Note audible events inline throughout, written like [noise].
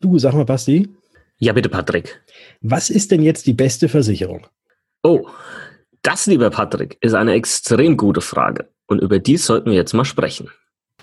Du, sag mal, Basti. Ja, bitte, Patrick. Was ist denn jetzt die beste Versicherung? Oh, das, lieber Patrick, ist eine extrem gute Frage. Und über die sollten wir jetzt mal sprechen.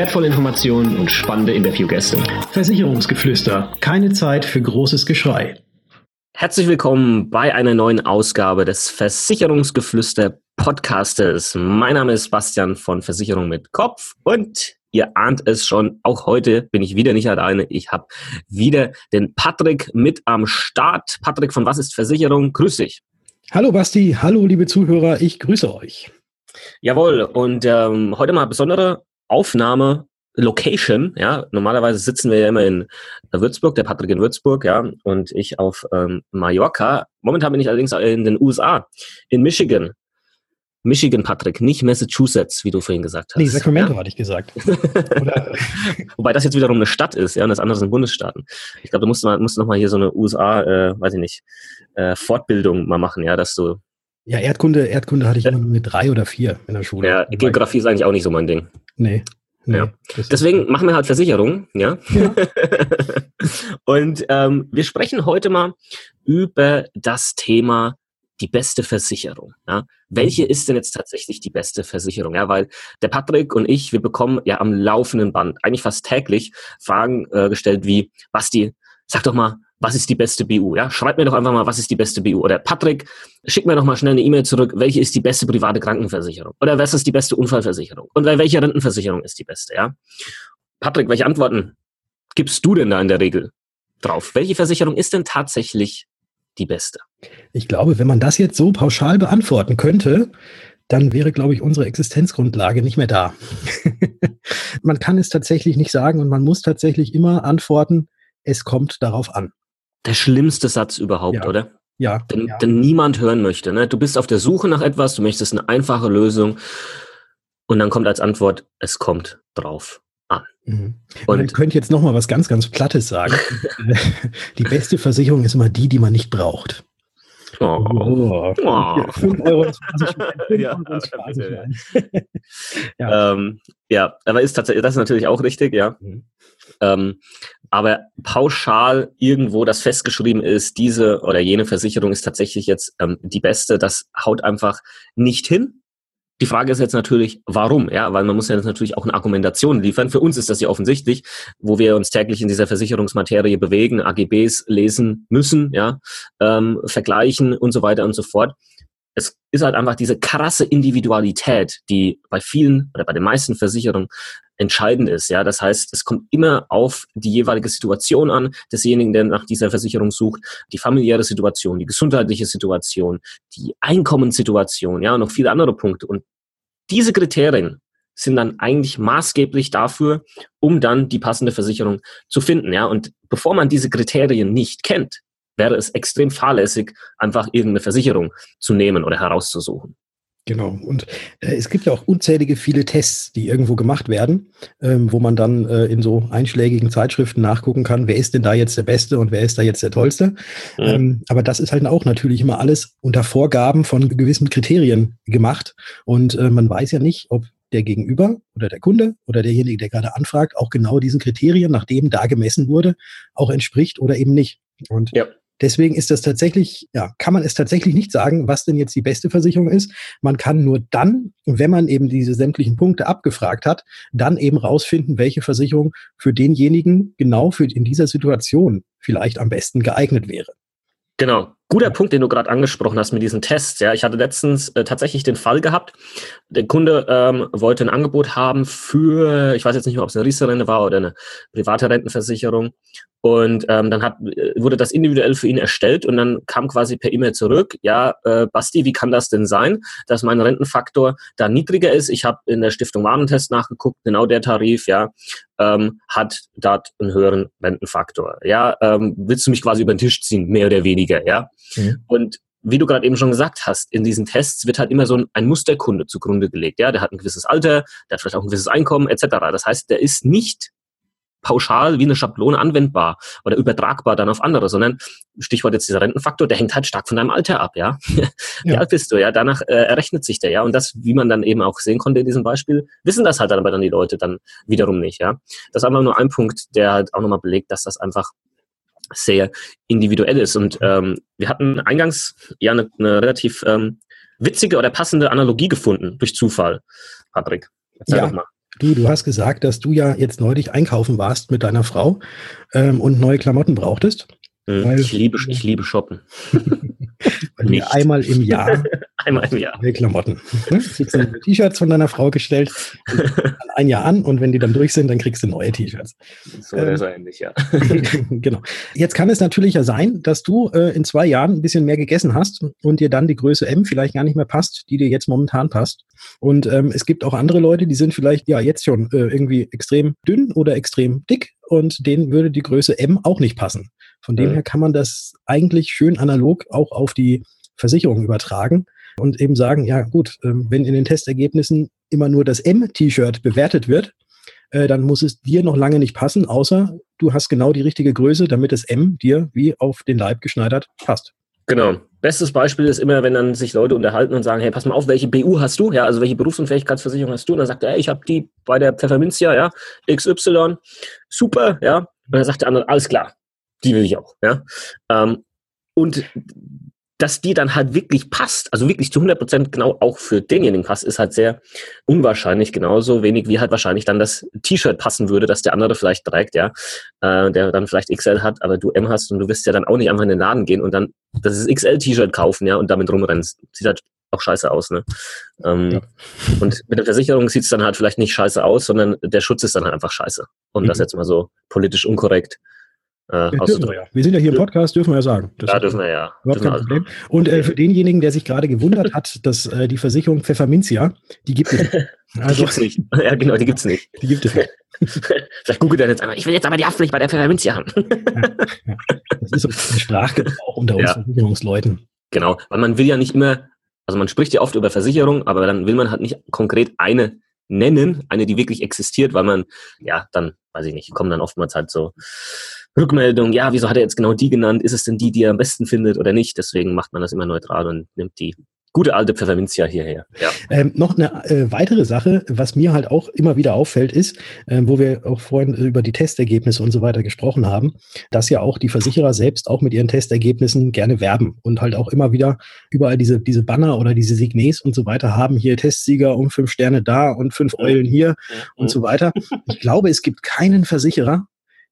wertvolle Informationen und spannende Interviewgäste. Versicherungsgeflüster. Keine Zeit für großes Geschrei. Herzlich willkommen bei einer neuen Ausgabe des Versicherungsgeflüster Podcastes. Mein Name ist Bastian von Versicherung mit Kopf und ihr ahnt es schon, auch heute bin ich wieder nicht alleine. Ich habe wieder den Patrick mit am Start. Patrick von Was ist Versicherung? Grüß dich. Hallo Basti, hallo liebe Zuhörer, ich grüße euch. Jawohl, und ähm, heute mal besondere Aufnahme Location, ja, normalerweise sitzen wir ja immer in Würzburg, der Patrick in Würzburg, ja, und ich auf ähm, Mallorca. Momentan bin ich allerdings in den USA, in Michigan. Michigan, Patrick, nicht Massachusetts, wie du vorhin gesagt hast. Nee, Sacramento ja? hatte ich gesagt. [laughs] [laughs] Wobei das jetzt wiederum eine Stadt ist, ja, und das andere sind Bundesstaaten. Ich glaube, du musst, mal, musst noch mal hier so eine USA, äh, weiß ich nicht, äh, Fortbildung mal machen, ja, dass du ja, Erdkunde, Erdkunde hatte ich immer nur mit drei oder vier in der Schule. Ja, Geografie ist eigentlich auch nicht so mein Ding. Nee. Nee, ja. Deswegen machen wir halt Versicherungen, ja. ja. [laughs] und ähm, wir sprechen heute mal über das Thema die beste Versicherung. Ja? Welche ist denn jetzt tatsächlich die beste Versicherung? Ja, weil der Patrick und ich, wir bekommen ja am laufenden Band, eigentlich fast täglich, Fragen äh, gestellt wie, Basti, sag doch mal, was ist die beste BU? Ja, schreib mir doch einfach mal, was ist die beste BU? Oder Patrick, schick mir doch mal schnell eine E-Mail zurück, welche ist die beste private Krankenversicherung? Oder was ist die beste Unfallversicherung? Und welche Rentenversicherung ist die beste? Ja, Patrick, welche Antworten gibst du denn da in der Regel drauf? Welche Versicherung ist denn tatsächlich die beste? Ich glaube, wenn man das jetzt so pauschal beantworten könnte, dann wäre, glaube ich, unsere Existenzgrundlage nicht mehr da. [laughs] man kann es tatsächlich nicht sagen und man muss tatsächlich immer antworten, es kommt darauf an der schlimmste Satz überhaupt, ja. oder? Ja. Den, ja. den niemand hören möchte. Ne? Du bist auf der Suche nach etwas, du möchtest eine einfache Lösung und dann kommt als Antwort, es kommt drauf an. Mhm. Und man könnte jetzt noch mal was ganz, ganz Plattes sagen. [laughs] die beste Versicherung ist immer die, die man nicht braucht. Oh. Oh. Oh. 5 Euro [laughs] ja, [laughs] ja. Ähm, ja, aber ist tatsächlich, das ist natürlich auch richtig, ja. Mhm. Ähm, aber pauschal irgendwo, das festgeschrieben ist, diese oder jene Versicherung ist tatsächlich jetzt ähm, die beste, das haut einfach nicht hin. Die Frage ist jetzt natürlich, warum? Ja, weil man muss ja jetzt natürlich auch eine Argumentation liefern. Für uns ist das ja offensichtlich, wo wir uns täglich in dieser Versicherungsmaterie bewegen, AGBs lesen müssen, ja, ähm, vergleichen und so weiter und so fort es ist halt einfach diese krasse Individualität, die bei vielen oder bei den meisten Versicherungen entscheidend ist. Ja, das heißt, es kommt immer auf die jeweilige Situation an desjenigen, der nach dieser Versicherung sucht, die familiäre Situation, die gesundheitliche Situation, die Einkommenssituation, ja, und noch viele andere Punkte. Und diese Kriterien sind dann eigentlich maßgeblich dafür, um dann die passende Versicherung zu finden. Ja, und bevor man diese Kriterien nicht kennt, wäre es extrem fahrlässig, einfach irgendeine Versicherung zu nehmen oder herauszusuchen. Genau. Und äh, es gibt ja auch unzählige viele Tests, die irgendwo gemacht werden, ähm, wo man dann äh, in so einschlägigen Zeitschriften nachgucken kann, wer ist denn da jetzt der Beste und wer ist da jetzt der Tollste. Mhm. Ähm, aber das ist halt auch natürlich immer alles unter Vorgaben von gewissen Kriterien gemacht. Und äh, man weiß ja nicht, ob der Gegenüber oder der Kunde oder derjenige, der gerade anfragt, auch genau diesen Kriterien, nachdem da gemessen wurde, auch entspricht oder eben nicht. Und ja. Deswegen ist das tatsächlich, ja, kann man es tatsächlich nicht sagen, was denn jetzt die beste Versicherung ist. Man kann nur dann, wenn man eben diese sämtlichen Punkte abgefragt hat, dann eben rausfinden, welche Versicherung für denjenigen genau für in dieser Situation vielleicht am besten geeignet wäre. Genau. Guter Punkt, den du gerade angesprochen hast mit diesen Tests. Ja, ich hatte letztens äh, tatsächlich den Fall gehabt. Der Kunde ähm, wollte ein Angebot haben für, ich weiß jetzt nicht mehr, ob es eine Riester-Rente war oder eine private Rentenversicherung. Und ähm, dann hat, äh, wurde das individuell für ihn erstellt und dann kam quasi per E-Mail zurück, ja, äh, Basti, wie kann das denn sein, dass mein Rentenfaktor da niedriger ist? Ich habe in der Stiftung Warentest nachgeguckt, genau der Tarif, ja. Ähm, hat dort einen höheren Rentenfaktor. Ja, ähm, willst du mich quasi über den Tisch ziehen, mehr oder weniger, ja? Mhm. Und wie du gerade eben schon gesagt hast, in diesen Tests wird halt immer so ein, ein Musterkunde zugrunde gelegt. Ja, der hat ein gewisses Alter, der hat vielleicht auch ein gewisses Einkommen etc. Das heißt, der ist nicht pauschal wie eine Schablone anwendbar oder übertragbar dann auf andere, sondern Stichwort jetzt dieser Rentenfaktor, der hängt halt stark von deinem Alter ab, ja. [laughs] Wie ja. alt bist du, ja? Danach äh, errechnet sich der, ja. Und das, wie man dann eben auch sehen konnte in diesem Beispiel, wissen das halt dann aber dann die Leute dann wiederum nicht, ja. Das ist einfach nur ein Punkt, der halt auch nochmal belegt, dass das einfach sehr individuell ist. Und ähm, wir hatten eingangs ja eine, eine relativ ähm, witzige oder passende Analogie gefunden durch Zufall, Patrick. Erzähl ja. doch mal. Du, du hast gesagt, dass du ja jetzt neulich einkaufen warst mit deiner Frau ähm, und neue Klamotten brauchtest. Mhm. ich, liebe, ich liebe Shoppen. [laughs] Weil einmal im Jahr [laughs] einmal im Jahr neue Klamotten. Ne? T-Shirts von deiner Frau gestellt, [laughs] ein Jahr an und wenn die dann durch sind, dann kriegst du neue T-Shirts. So ähm, ist ähnlich, ja. [laughs] genau. Jetzt kann es natürlich ja sein, dass du äh, in zwei Jahren ein bisschen mehr gegessen hast und dir dann die Größe M vielleicht gar nicht mehr passt, die dir jetzt momentan passt. Und ähm, es gibt auch andere Leute, die sind vielleicht ja jetzt schon äh, irgendwie extrem dünn oder extrem dick und denen würde die Größe M auch nicht passen. Von dem mhm. her kann man das eigentlich schön analog auch auf die Versicherung übertragen und eben sagen, ja gut, ähm, wenn in den Testergebnissen immer nur das M-T-Shirt bewertet wird, äh, dann muss es dir noch lange nicht passen, außer du hast genau die richtige Größe, damit das M dir wie auf den Leib geschneidert passt. Genau. Bestes Beispiel ist immer, wenn dann sich Leute unterhalten und sagen, hey, pass mal auf, welche BU hast du? Ja, also welche Berufsunfähigkeitsversicherung hast du? Und dann sagt er, hey, ich habe die bei der Pfefferminzia, ja, XY, super, ja. Und dann sagt der andere, alles klar, die will ich auch. Ja? Ähm, und dass die dann halt wirklich passt, also wirklich zu 100 Prozent genau auch für denjenigen passt, ist halt sehr unwahrscheinlich, genauso wenig wie halt wahrscheinlich dann das T-Shirt passen würde, das der andere vielleicht trägt, ja, äh, der dann vielleicht XL hat, aber du M hast und du wirst ja dann auch nicht einfach in den Laden gehen und dann das XL-T-Shirt kaufen, ja, und damit rumrennen. Sieht halt auch scheiße aus, ne? Ähm, ja. Und mit der Versicherung sieht es dann halt vielleicht nicht scheiße aus, sondern der Schutz ist dann halt einfach scheiße. Und mhm. das jetzt mal so politisch unkorrekt äh, wir, ja. wir sind ja hier im Podcast, dürfen wir ja sagen. Das ja, dürfen wir ja. Überhaupt kein Problem. Und äh, für [laughs] denjenigen, der sich gerade gewundert hat, dass äh, die Versicherung Pfefferminzia, die gibt es nicht. Also, [laughs] die gibt's nicht. Ja, genau, die gibt es nicht. Die gibt es nicht. [laughs] Vielleicht googelt er jetzt einmal, ich will jetzt aber die Haftpflicht bei der Pfefferminzia haben. ja. Das ist so ein Sprachgebrauch unter uns Versicherungsleuten. Genau, weil man will ja nicht immer, also man spricht ja oft über Versicherung, aber dann will man halt nicht konkret eine nennen, eine, die wirklich existiert, weil man, ja, dann, weiß ich nicht, kommen dann oftmals halt so Rückmeldungen, ja, wieso hat er jetzt genau die genannt? Ist es denn die, die er am besten findet oder nicht? Deswegen macht man das immer neutral und nimmt die gute alte Pfefferminzia hierher. Ja. Ähm, noch eine äh, weitere Sache, was mir halt auch immer wieder auffällt, ist, äh, wo wir auch vorhin über die Testergebnisse und so weiter gesprochen haben, dass ja auch die Versicherer selbst auch mit ihren Testergebnissen gerne werben und halt auch immer wieder überall diese, diese Banner oder diese Signes und so weiter haben. Hier Testsieger um fünf Sterne da und fünf Eulen hier und so weiter. Ich glaube, es gibt keinen Versicherer,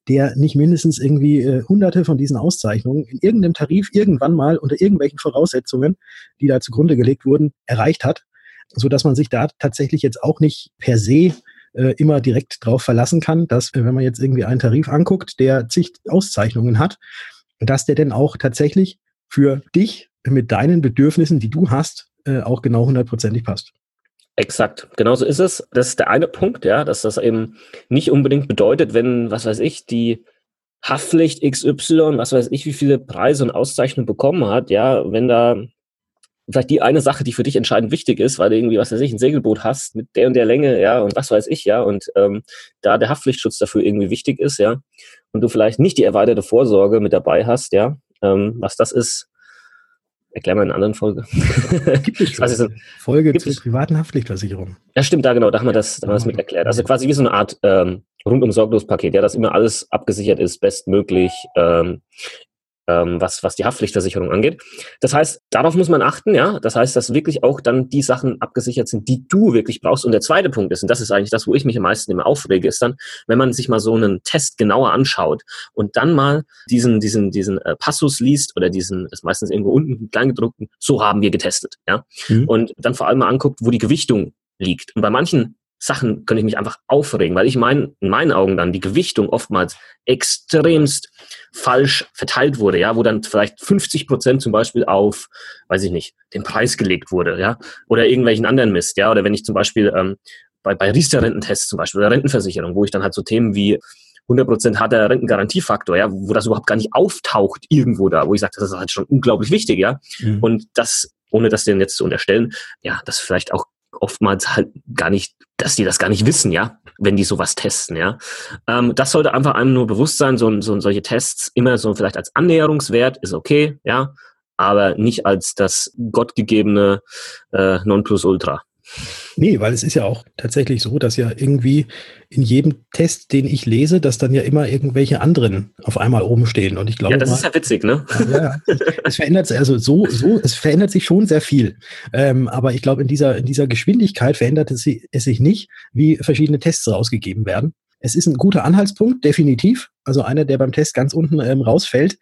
der nicht mindestens irgendwie äh, hunderte von diesen Auszeichnungen in irgendeinem Tarif irgendwann mal unter irgendwelchen Voraussetzungen, die da zugrunde gelegt wurden, erreicht hat, so dass man sich da tatsächlich jetzt auch nicht per se äh, immer direkt drauf verlassen kann, dass äh, wenn man jetzt irgendwie einen Tarif anguckt, der zig Auszeichnungen hat, dass der denn auch tatsächlich für dich mit deinen Bedürfnissen, die du hast, äh, auch genau hundertprozentig passt. Exakt, genauso ist es. Das ist der eine Punkt, ja, dass das eben nicht unbedingt bedeutet, wenn, was weiß ich, die Haftpflicht XY, was weiß ich, wie viele Preise und Auszeichnungen bekommen hat, ja, wenn da vielleicht die eine Sache, die für dich entscheidend wichtig ist, weil du irgendwie, was weiß ich, ein Segelboot hast mit der und der Länge, ja, und was weiß ich, ja, und ähm, da der Haftpflichtschutz dafür irgendwie wichtig ist, ja, und du vielleicht nicht die erweiterte Vorsorge mit dabei hast, ja, ähm, was das ist, Erklär mal in einer anderen Folge. Gibt [laughs] es schon. Also, Folge zur privaten Haftpflichtversicherung. Ja, stimmt, da genau, da haben wir das, da haben wir das mit erklärt. Also quasi wie so eine Art ähm, rundum sorglos Paket, ja, dass immer alles abgesichert ist, bestmöglich, ähm, ähm, was, was die Haftpflichtversicherung angeht. Das heißt, darauf muss man achten, ja. Das heißt, dass wirklich auch dann die Sachen abgesichert sind, die du wirklich brauchst. Und der zweite Punkt ist, und das ist eigentlich das, wo ich mich am meisten immer aufrege, ist dann, wenn man sich mal so einen Test genauer anschaut und dann mal diesen, diesen, diesen äh, Passus liest oder diesen, ist meistens irgendwo unten kleingedruckten, so haben wir getestet, ja. Mhm. Und dann vor allem mal anguckt, wo die Gewichtung liegt. Und bei manchen Sachen könnte ich mich einfach aufregen, weil ich mein, in meinen Augen dann die Gewichtung oftmals extremst falsch verteilt wurde, ja, wo dann vielleicht 50 Prozent zum Beispiel auf, weiß ich nicht, den Preis gelegt wurde, ja, oder irgendwelchen anderen Mist, ja, oder wenn ich zum Beispiel ähm, bei, bei Riester-Rententests zum Beispiel oder Rentenversicherung, wo ich dann halt so Themen wie 100% hat der Rentengarantiefaktor, ja, wo das überhaupt gar nicht auftaucht irgendwo da, wo ich sage, das ist halt schon unglaublich wichtig, ja. Mhm. Und das, ohne das denen jetzt zu unterstellen, ja, das vielleicht auch oftmals halt gar nicht, dass die das gar nicht wissen, ja, wenn die sowas testen, ja. Ähm, das sollte einfach einem nur bewusst sein, so, so solche Tests immer so vielleicht als Annäherungswert ist okay, ja, aber nicht als das gottgegebene äh, Nonplusultra. Nee, weil es ist ja auch tatsächlich so, dass ja irgendwie in jedem Test, den ich lese, dass dann ja immer irgendwelche anderen auf einmal oben stehen. Und ich glaube. Ja, das mal, ist ja witzig, ne? Ja, es verändert sich, also so, so, es verändert sich schon sehr viel. Ähm, aber ich glaube, in dieser, in dieser Geschwindigkeit verändert es, es sich nicht, wie verschiedene Tests rausgegeben werden. Es ist ein guter Anhaltspunkt, definitiv. Also einer, der beim Test ganz unten ähm, rausfällt,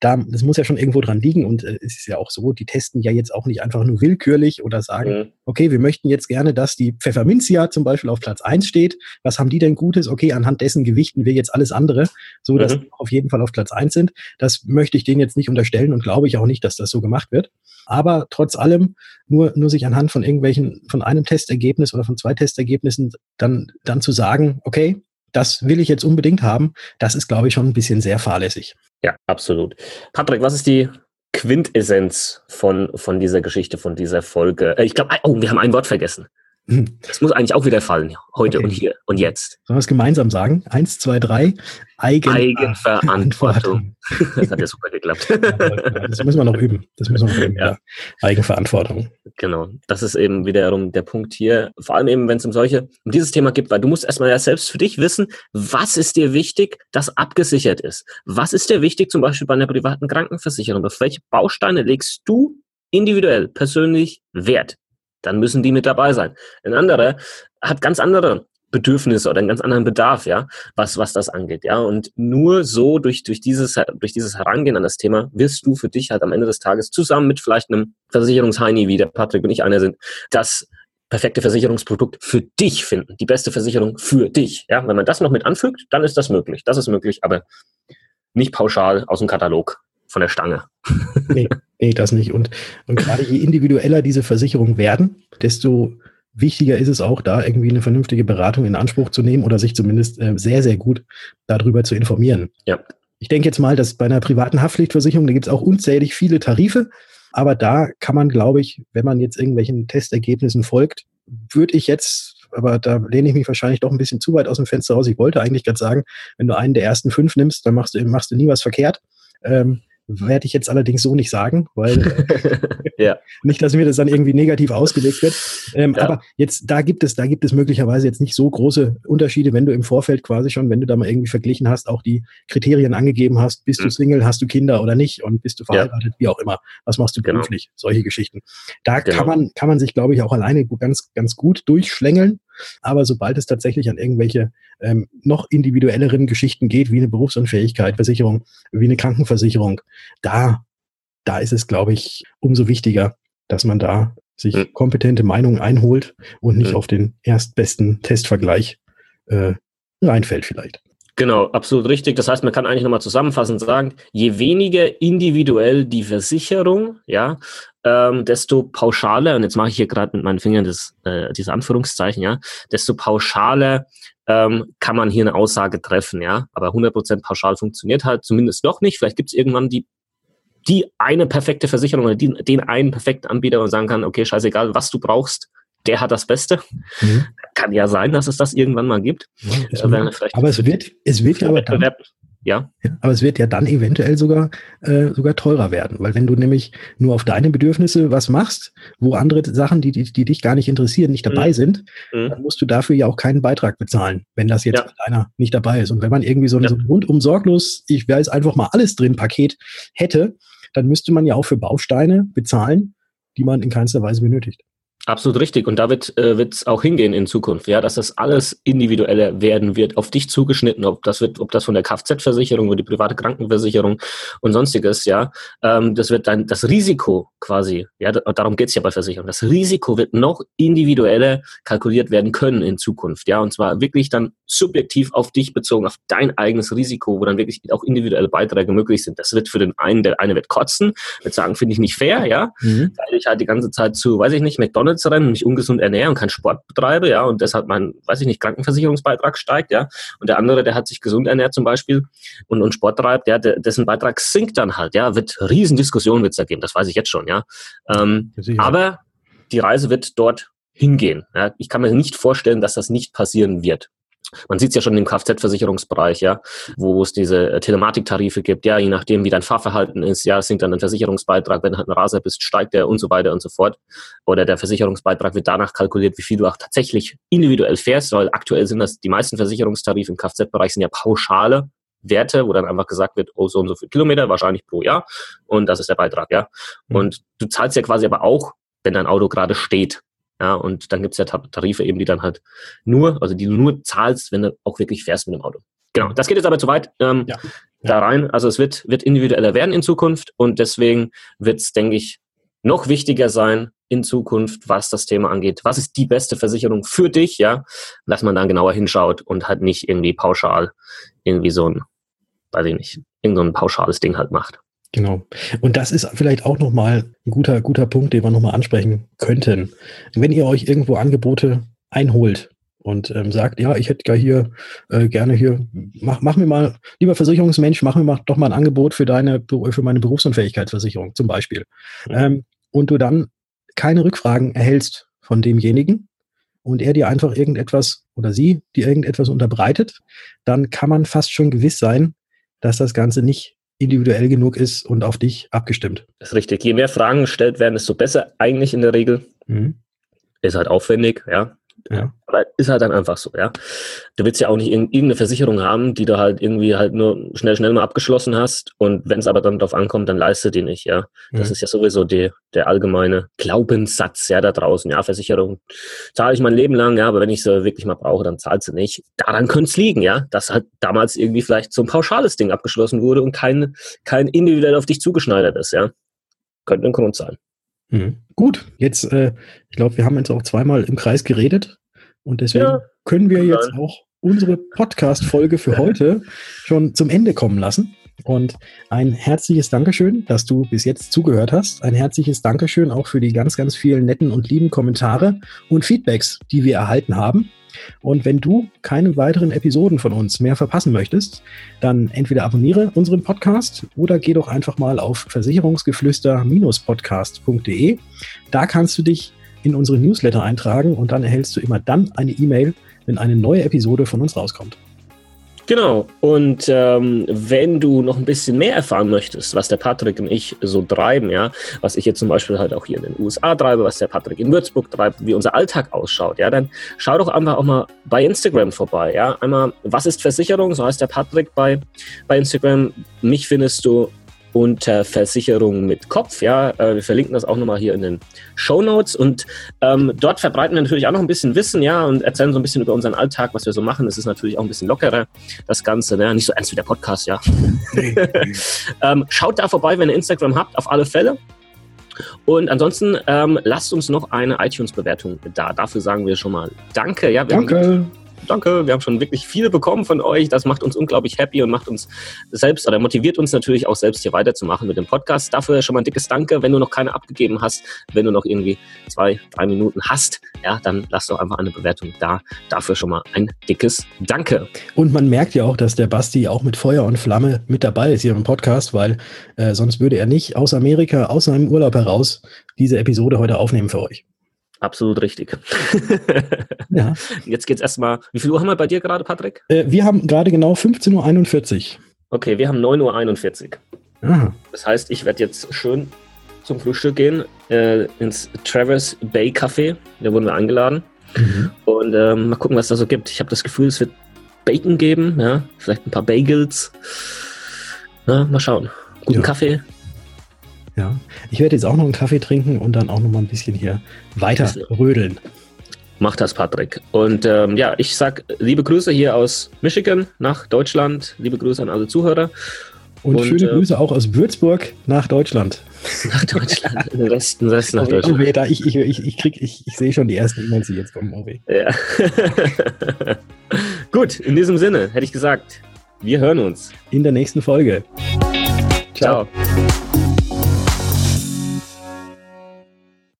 da, das muss ja schon irgendwo dran liegen und äh, es ist ja auch so, die testen ja jetzt auch nicht einfach nur willkürlich oder sagen, mhm. okay, wir möchten jetzt gerne, dass die Pfefferminzia zum Beispiel auf Platz eins steht. Was haben die denn Gutes? Okay, anhand dessen gewichten wir jetzt alles andere, so dass mhm. auf jeden Fall auf Platz eins sind. Das möchte ich denen jetzt nicht unterstellen und glaube ich auch nicht, dass das so gemacht wird. Aber trotz allem, nur, nur sich anhand von irgendwelchen, von einem Testergebnis oder von zwei Testergebnissen dann, dann zu sagen, okay, das will ich jetzt unbedingt haben, das ist, glaube ich, schon ein bisschen sehr fahrlässig. Ja, absolut. Patrick, was ist die Quintessenz von, von dieser Geschichte, von dieser Folge? Äh, ich glaube, oh, wir haben ein Wort vergessen. Das muss eigentlich auch wieder fallen, heute okay. und hier und jetzt. Sollen wir es gemeinsam sagen? Eins, zwei, drei. Eigen Eigenverantwortung. [laughs] Das hat ja super geklappt. das müssen wir noch üben. Das müssen wir noch üben. Ja. ja. Eigenverantwortung. Genau. Das ist eben wiederum der Punkt hier. Vor allem eben, wenn es um solche, um dieses Thema gibt, weil du musst erstmal ja selbst für dich wissen, was ist dir wichtig, das abgesichert ist. Was ist dir wichtig, zum Beispiel bei einer privaten Krankenversicherung? Auf welche Bausteine legst du individuell, persönlich Wert? Dann müssen die mit dabei sein. Ein anderer hat ganz andere Bedürfnisse oder einen ganz anderen Bedarf, ja, was, was das angeht, ja. Und nur so durch, durch dieses, durch dieses Herangehen an das Thema wirst du für dich halt am Ende des Tages zusammen mit vielleicht einem Versicherungsheini, wie der Patrick und ich einer sind, das perfekte Versicherungsprodukt für dich finden. Die beste Versicherung für dich, ja. Wenn man das noch mit anfügt, dann ist das möglich. Das ist möglich, aber nicht pauschal aus dem Katalog von der Stange. [laughs] Nee, nee das nicht. Und, und gerade je individueller diese Versicherungen werden, desto wichtiger ist es auch, da irgendwie eine vernünftige Beratung in Anspruch zu nehmen oder sich zumindest äh, sehr, sehr gut darüber zu informieren. Ja. Ich denke jetzt mal, dass bei einer privaten Haftpflichtversicherung, da gibt es auch unzählig viele Tarife, aber da kann man, glaube ich, wenn man jetzt irgendwelchen Testergebnissen folgt, würde ich jetzt aber da lehne ich mich wahrscheinlich doch ein bisschen zu weit aus dem Fenster raus. Ich wollte eigentlich gerade sagen, wenn du einen der ersten fünf nimmst, dann machst du, machst du nie was verkehrt. Ähm, werde ich jetzt allerdings so nicht sagen, weil [laughs] ja. nicht, dass mir das dann irgendwie negativ ausgelegt wird. Ähm, ja. Aber jetzt, da gibt es, da gibt es möglicherweise jetzt nicht so große Unterschiede, wenn du im Vorfeld quasi schon, wenn du da mal irgendwie verglichen hast, auch die Kriterien angegeben hast, bist mhm. du Single, hast du Kinder oder nicht und bist du verheiratet, ja. wie auch immer. Was machst du genau. beruflich? Genau. Solche Geschichten. Da genau. kann man, kann man sich, glaube ich, auch alleine ganz, ganz gut durchschlängeln. Aber sobald es tatsächlich an irgendwelche ähm, noch individuelleren Geschichten geht, wie eine Berufsunfähigkeit, Versicherung, wie eine Krankenversicherung, da, da ist es, glaube ich, umso wichtiger, dass man da sich mhm. kompetente Meinungen einholt und nicht mhm. auf den erstbesten Testvergleich äh, reinfällt vielleicht. Genau, absolut richtig. Das heißt, man kann eigentlich nochmal zusammenfassend sagen, je weniger individuell die Versicherung, ja, ähm, desto pauschaler, und jetzt mache ich hier gerade mit meinen Fingern das, äh, diese Anführungszeichen, ja, desto pauschaler ähm, kann man hier eine Aussage treffen, ja. Aber 100% pauschal funktioniert halt zumindest noch nicht. Vielleicht gibt es irgendwann die die eine perfekte Versicherung oder die, den einen perfekten Anbieter und sagen kann, okay, scheißegal, was du brauchst, der hat das Beste. Mhm. Kann ja sein, dass es das irgendwann mal gibt. Ja, äh, aber es wird, es wird ja aber ja. Aber es wird ja dann eventuell sogar, äh, sogar teurer werden, weil wenn du nämlich nur auf deine Bedürfnisse was machst, wo andere Sachen, die, die, die dich gar nicht interessieren, nicht dabei mhm. sind, mhm. dann musst du dafür ja auch keinen Beitrag bezahlen, wenn das jetzt ja. einer nicht dabei ist. Und wenn man irgendwie so ein, ja. so rundum sorglos, ich weiß einfach mal alles drin Paket hätte, dann müsste man ja auch für Bausteine bezahlen, die man in keinster Weise benötigt. Absolut richtig. Und da wird äh, es auch hingehen in Zukunft, ja, dass das alles individueller werden wird, auf dich zugeschnitten, ob das wird, ob das von der Kfz-Versicherung oder die private Krankenversicherung und sonstiges, ja. Ähm, das wird dann das Risiko quasi, ja, darum geht es ja bei Versicherungen. Das Risiko wird noch individueller kalkuliert werden können in Zukunft, ja. Und zwar wirklich dann subjektiv auf dich bezogen, auf dein eigenes Risiko, wo dann wirklich auch individuelle Beiträge möglich sind. Das wird für den einen, der eine wird kotzen, wird sagen, finde ich nicht fair, ja, mhm. weil ich halt die ganze Zeit zu, weiß ich nicht, McDonalds Kaffeesatzrennen, mich ungesund ernähre und keinen Sport betreibe, ja, und deshalb mein, weiß ich nicht, Krankenversicherungsbeitrag steigt, ja, und der andere, der hat sich gesund ernährt zum Beispiel und, und Sport treibt, ja, der, dessen Beitrag sinkt dann halt, ja, wird Riesendiskussionen wird's da geben, das weiß ich jetzt schon, ja. Ähm, aber die Reise wird dort hingehen. Ja. Ich kann mir nicht vorstellen, dass das nicht passieren wird. Man sieht es ja schon im Kfz-Versicherungsbereich, ja, wo es diese äh, Telematiktarife gibt, ja, je nachdem, wie dein Fahrverhalten ist, ja, sinkt dann ein Versicherungsbeitrag, wenn du halt ein Raser bist, steigt der und so weiter und so fort. Oder der Versicherungsbeitrag wird danach kalkuliert, wie viel du auch tatsächlich individuell fährst, weil aktuell sind das, die meisten Versicherungstarife im Kfz-Bereich sind ja pauschale Werte, wo dann einfach gesagt wird, oh, so und so viel Kilometer, wahrscheinlich pro Jahr, und das ist der Beitrag, ja. Mhm. Und du zahlst ja quasi aber auch, wenn dein Auto gerade steht. Ja, und dann gibt's ja Tarife eben, die dann halt nur, also die du nur zahlst, wenn du auch wirklich fährst mit dem Auto. Genau, das geht jetzt aber zu weit ähm, ja. da rein. Also es wird, wird individueller werden in Zukunft und deswegen wird's, denke ich, noch wichtiger sein in Zukunft, was das Thema angeht. Was ist die beste Versicherung für dich, ja? Dass man dann genauer hinschaut und halt nicht irgendwie pauschal irgendwie so ein, weiß ich nicht, irgend so ein pauschales Ding halt macht. Genau. Und das ist vielleicht auch nochmal ein guter, guter Punkt, den wir nochmal ansprechen könnten. Wenn ihr euch irgendwo Angebote einholt und ähm, sagt, ja, ich hätte gar hier äh, gerne hier, mach, mach mir mal, lieber Versicherungsmensch, mach mir mal doch mal ein Angebot für deine, für meine Berufsunfähigkeitsversicherung zum Beispiel. Mhm. Ähm, und du dann keine Rückfragen erhältst von demjenigen und er dir einfach irgendetwas oder sie dir irgendetwas unterbreitet, dann kann man fast schon gewiss sein, dass das Ganze nicht individuell genug ist und auf dich abgestimmt. Das ist richtig. Je mehr Fragen gestellt werden, desto besser eigentlich in der Regel. Mhm. Ist halt aufwendig, ja. Ja. Aber ist halt dann einfach so, ja. Du willst ja auch nicht irgendeine Versicherung haben, die du halt irgendwie halt nur schnell, schnell mal abgeschlossen hast. Und wenn es aber dann darauf ankommt, dann leistet die nicht, ja. Das mhm. ist ja sowieso die, der allgemeine Glaubenssatz, ja, da draußen. Ja, Versicherung zahle ich mein Leben lang, ja, aber wenn ich sie wirklich mal brauche, dann zahlt sie nicht. Daran könnte es liegen, ja, dass halt damals irgendwie vielleicht so ein pauschales Ding abgeschlossen wurde und kein, kein individuell auf dich zugeschneidert ist, ja. Könnte ein Grund sein. Mhm. Gut, jetzt, äh, ich glaube, wir haben jetzt auch zweimal im Kreis geredet und deswegen ja, können wir jetzt auch unsere Podcast-Folge für heute schon zum Ende kommen lassen. Und ein herzliches Dankeschön, dass du bis jetzt zugehört hast. Ein herzliches Dankeschön auch für die ganz, ganz vielen netten und lieben Kommentare und Feedbacks, die wir erhalten haben. Und wenn du keine weiteren Episoden von uns mehr verpassen möchtest, dann entweder abonniere unseren Podcast oder geh doch einfach mal auf versicherungsgeflüster-podcast.de. Da kannst du dich in unsere Newsletter eintragen und dann erhältst du immer dann eine E-Mail, wenn eine neue Episode von uns rauskommt. Genau. Und ähm, wenn du noch ein bisschen mehr erfahren möchtest, was der Patrick und ich so treiben, ja, was ich jetzt zum Beispiel halt auch hier in den USA treibe, was der Patrick in Würzburg treibt, wie unser Alltag ausschaut, ja, dann schau doch einfach auch mal bei Instagram vorbei, ja. Einmal, was ist Versicherung? So heißt der Patrick bei, bei Instagram. Mich findest du unter Versicherung mit Kopf. Ja, äh, wir verlinken das auch nochmal hier in den Show Notes und ähm, dort verbreiten wir natürlich auch noch ein bisschen Wissen, ja, und erzählen so ein bisschen über unseren Alltag, was wir so machen. Es ist natürlich auch ein bisschen lockerer, das Ganze, ne? nicht so ernst wie der Podcast, ja. [laughs] ähm, schaut da vorbei, wenn ihr Instagram habt, auf alle Fälle. Und ansonsten ähm, lasst uns noch eine iTunes-Bewertung da. Dafür sagen wir schon mal Danke. Ja, Danke danke, wir haben schon wirklich viele bekommen von euch. Das macht uns unglaublich happy und macht uns selbst oder motiviert uns natürlich auch selbst hier weiterzumachen mit dem Podcast. Dafür schon mal ein dickes Danke. Wenn du noch keine abgegeben hast, wenn du noch irgendwie zwei, drei Minuten hast, ja, dann lass doch einfach eine Bewertung da. Dafür schon mal ein dickes Danke. Und man merkt ja auch, dass der Basti auch mit Feuer und Flamme mit dabei ist hier im Podcast, weil äh, sonst würde er nicht aus Amerika, aus seinem Urlaub heraus diese Episode heute aufnehmen für euch. Absolut richtig. [laughs] ja. Jetzt geht's erstmal. Wie viel Uhr haben wir bei dir gerade, Patrick? Äh, wir haben gerade genau 15.41 Uhr. Okay, wir haben 9.41 Uhr. Aha. Das heißt, ich werde jetzt schön zum Frühstück gehen, äh, ins Traverse Bay Café. Da wurden wir eingeladen. Mhm. Und äh, mal gucken, was da so gibt. Ich habe das Gefühl, es wird Bacon geben, ja, vielleicht ein paar Bagels. Na, mal schauen. Guten ja. Kaffee, ja, ich werde jetzt auch noch einen Kaffee trinken und dann auch noch mal ein bisschen hier weiter rödeln. Mach das, Patrick. Und ähm, ja, ich sag liebe Grüße hier aus Michigan nach Deutschland. Liebe Grüße an alle Zuhörer. Und, und schöne äh, Grüße auch aus Würzburg nach Deutschland. [laughs] Nach Deutschland, den Rest, den Rest nach oh, Deutschland. Oh, da, ich, ich, ich, ich, krieg, ich, ich sehe schon die ersten E-Mails, die jetzt kommen. Oh, ja. [laughs] Gut, in diesem Sinne hätte ich gesagt, wir hören uns. In der nächsten Folge. Ciao. Ciao.